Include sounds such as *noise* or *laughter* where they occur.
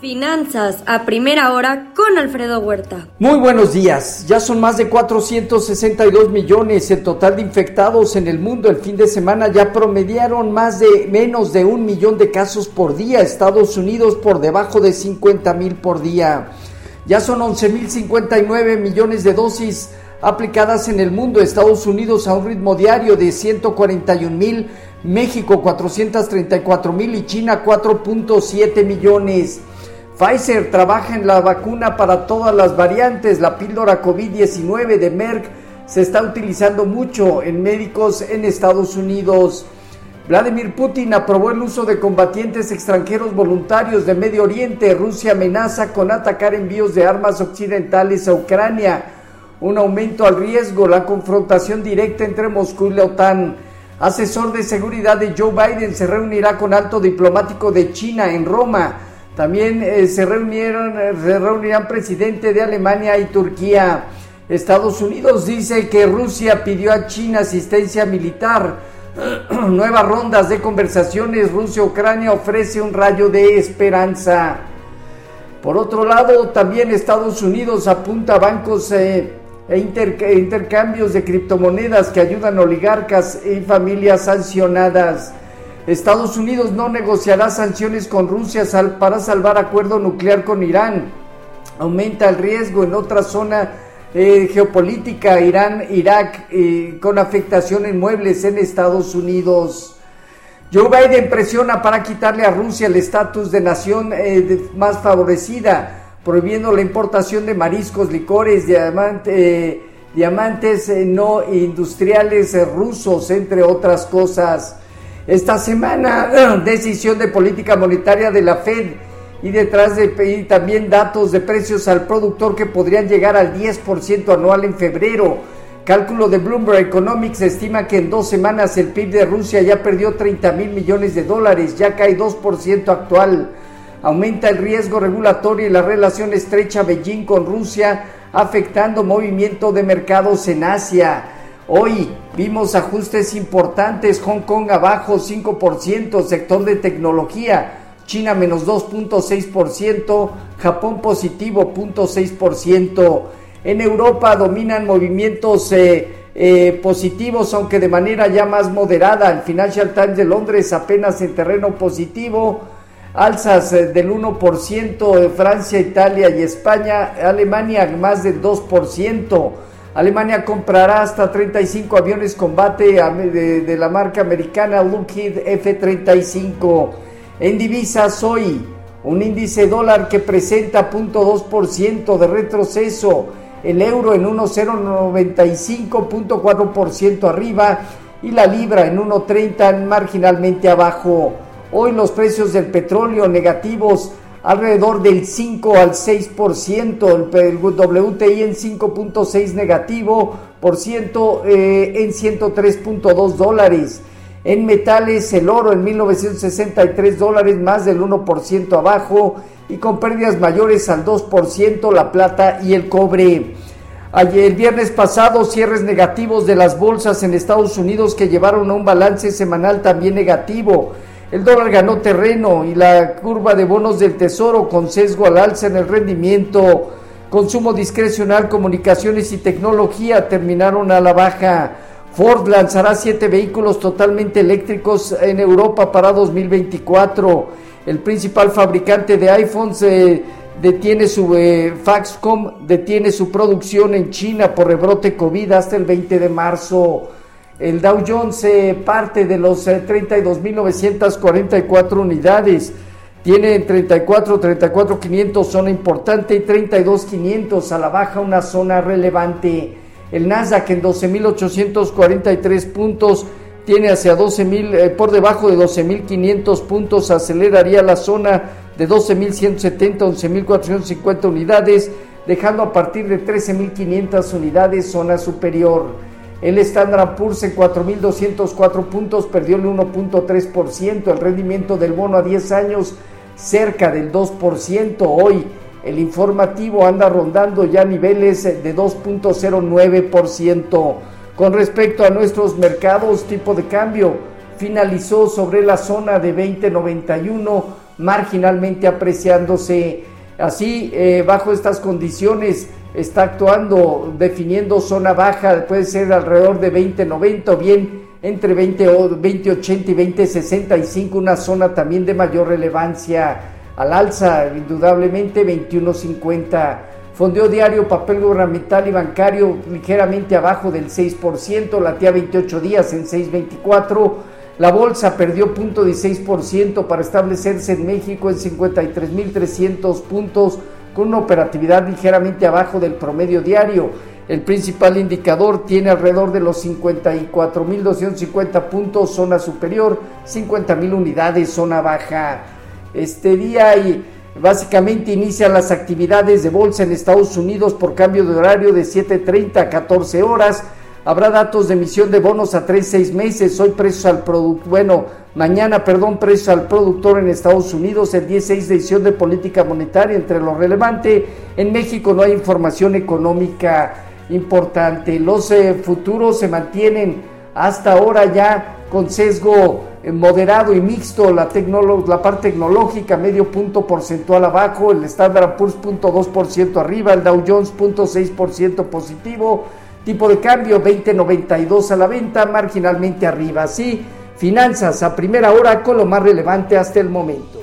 Finanzas a primera hora con Alfredo Huerta. Muy buenos días. Ya son más de 462 millones el total de infectados en el mundo. El fin de semana ya promediaron más de menos de un millón de casos por día. Estados Unidos por debajo de 50 mil por día. Ya son 11 mil 59 millones de dosis aplicadas en el mundo. Estados Unidos a un ritmo diario de 141 mil. México 434 mil y China 4.7 millones. Pfizer trabaja en la vacuna para todas las variantes. La píldora COVID-19 de Merck se está utilizando mucho en médicos en Estados Unidos. Vladimir Putin aprobó el uso de combatientes extranjeros voluntarios de Medio Oriente. Rusia amenaza con atacar envíos de armas occidentales a Ucrania. Un aumento al riesgo, la confrontación directa entre Moscú y la OTAN. Asesor de seguridad de Joe Biden se reunirá con alto diplomático de China en Roma también eh, se reunieron, eh, se reunirán presidente de Alemania y Turquía. Estados Unidos dice que Rusia pidió a China asistencia militar. *clears throat* Nuevas rondas de conversaciones. Rusia-Ucrania ofrece un rayo de esperanza. Por otro lado, también Estados Unidos apunta a bancos eh, e intercambios de criptomonedas que ayudan a oligarcas y familias sancionadas. Estados Unidos no negociará sanciones con Rusia para salvar acuerdo nuclear con Irán. Aumenta el riesgo en otra zona eh, geopolítica, Irán, Irak, eh, con afectación en muebles en Estados Unidos. Joe Biden presiona para quitarle a Rusia el estatus de nación eh, más favorecida, prohibiendo la importación de mariscos, licores, diamantes no industriales rusos, entre otras cosas. Esta semana, *clears throat* decisión de política monetaria de la Fed y detrás de también datos de precios al productor que podrían llegar al 10% anual en febrero. Cálculo de Bloomberg Economics estima que en dos semanas el PIB de Rusia ya perdió 30 mil millones de dólares, ya cae 2% actual. Aumenta el riesgo regulatorio y la relación estrecha Beijing con Rusia, afectando movimiento de mercados en Asia. Hoy vimos ajustes importantes, Hong Kong abajo 5%, sector de tecnología, China menos 2.6%, Japón positivo 0.6%. En Europa dominan movimientos eh, eh, positivos, aunque de manera ya más moderada. El Financial Times de Londres apenas en terreno positivo, alzas eh, del 1%, de Francia, Italia y España, Alemania más del 2%. Alemania comprará hasta 35 aviones combate de, la marca americana Lockheed F-35. En divisas hoy, un índice dólar que presenta 0.2% de retroceso, el euro en 1,095.4% arriba y la libra en 1,30 marginalmente abajo. Hoy los precios del petróleo negativos alrededor del 5 al 6%, el, WTI en 5.6 negativo por ciento eh, en 103.2 dólares. En metales, el oro en 1963 dólares, más del 1% abajo y con pérdidas mayores al 2%, la plata y el cobre. Ayer, el viernes pasado, cierres negativos de las bolsas en Estados Unidos que llevaron a un balance semanal también negativo. El dólar ganó terreno y la curva de bonos del Tesoro con sesgo al alza en el rendimiento, consumo discrecional, comunicaciones y tecnología terminaron a la baja. Ford lanzará siete vehículos totalmente eléctricos en Europa para 2024. El principal fabricante de iPhones eh, detiene su eh, detiene su producción en China por rebrote COVID hasta el 20 de marzo. El Dow Jones parte de los 32.944 eh, unidades. Tiene 34, 34, 500 zona importante y 32, 500 a la baja una zona relevante. El Nasdaq en 12.843 puntos tiene hacia 12.000, eh, por debajo de 12.500 puntos, aceleraría la zona de 12.170, 11.450 unidades, dejando a partir de 13.500 unidades zona superior. El Standard Poor's en 4.204 puntos perdió el 1.3%, el rendimiento del bono a 10 años cerca del 2%. Hoy el informativo anda rondando ya niveles de 2.09%. Con respecto a nuestros mercados, tipo de cambio finalizó sobre la zona de 2091 marginalmente apreciándose. Así, eh, bajo estas condiciones, está actuando definiendo zona baja, puede ser alrededor de 20.90 o bien entre 20, 20.80 y 20.65, una zona también de mayor relevancia al alza, indudablemente 21.50. Fondeo diario, papel gubernamental y bancario ligeramente abajo del 6%, latía 28 días en 6.24. La bolsa perdió 0.16% para establecerse en México en 53.300 puntos una operatividad ligeramente abajo del promedio diario. El principal indicador tiene alrededor de los 54.250 puntos, zona superior, 50.000 unidades, zona baja. Este día y básicamente inician las actividades de bolsa en Estados Unidos por cambio de horario de 7.30 a 14 horas. Habrá datos de emisión de bonos a 3, 6 meses. Hoy precios al producto, bueno, mañana, perdón, precios al productor en Estados Unidos, el 16 de edición de política monetaria entre lo relevante. En México no hay información económica importante. Los eh, futuros se mantienen hasta ahora ya con sesgo eh, moderado y mixto, la, la parte tecnológica medio punto porcentual abajo, el Standard Poor's punto 2% arriba, el Dow Jones punto 6% positivo, tipo de cambio 20.92 a la venta, marginalmente arriba. Así, finanzas a primera hora con lo más relevante hasta el momento.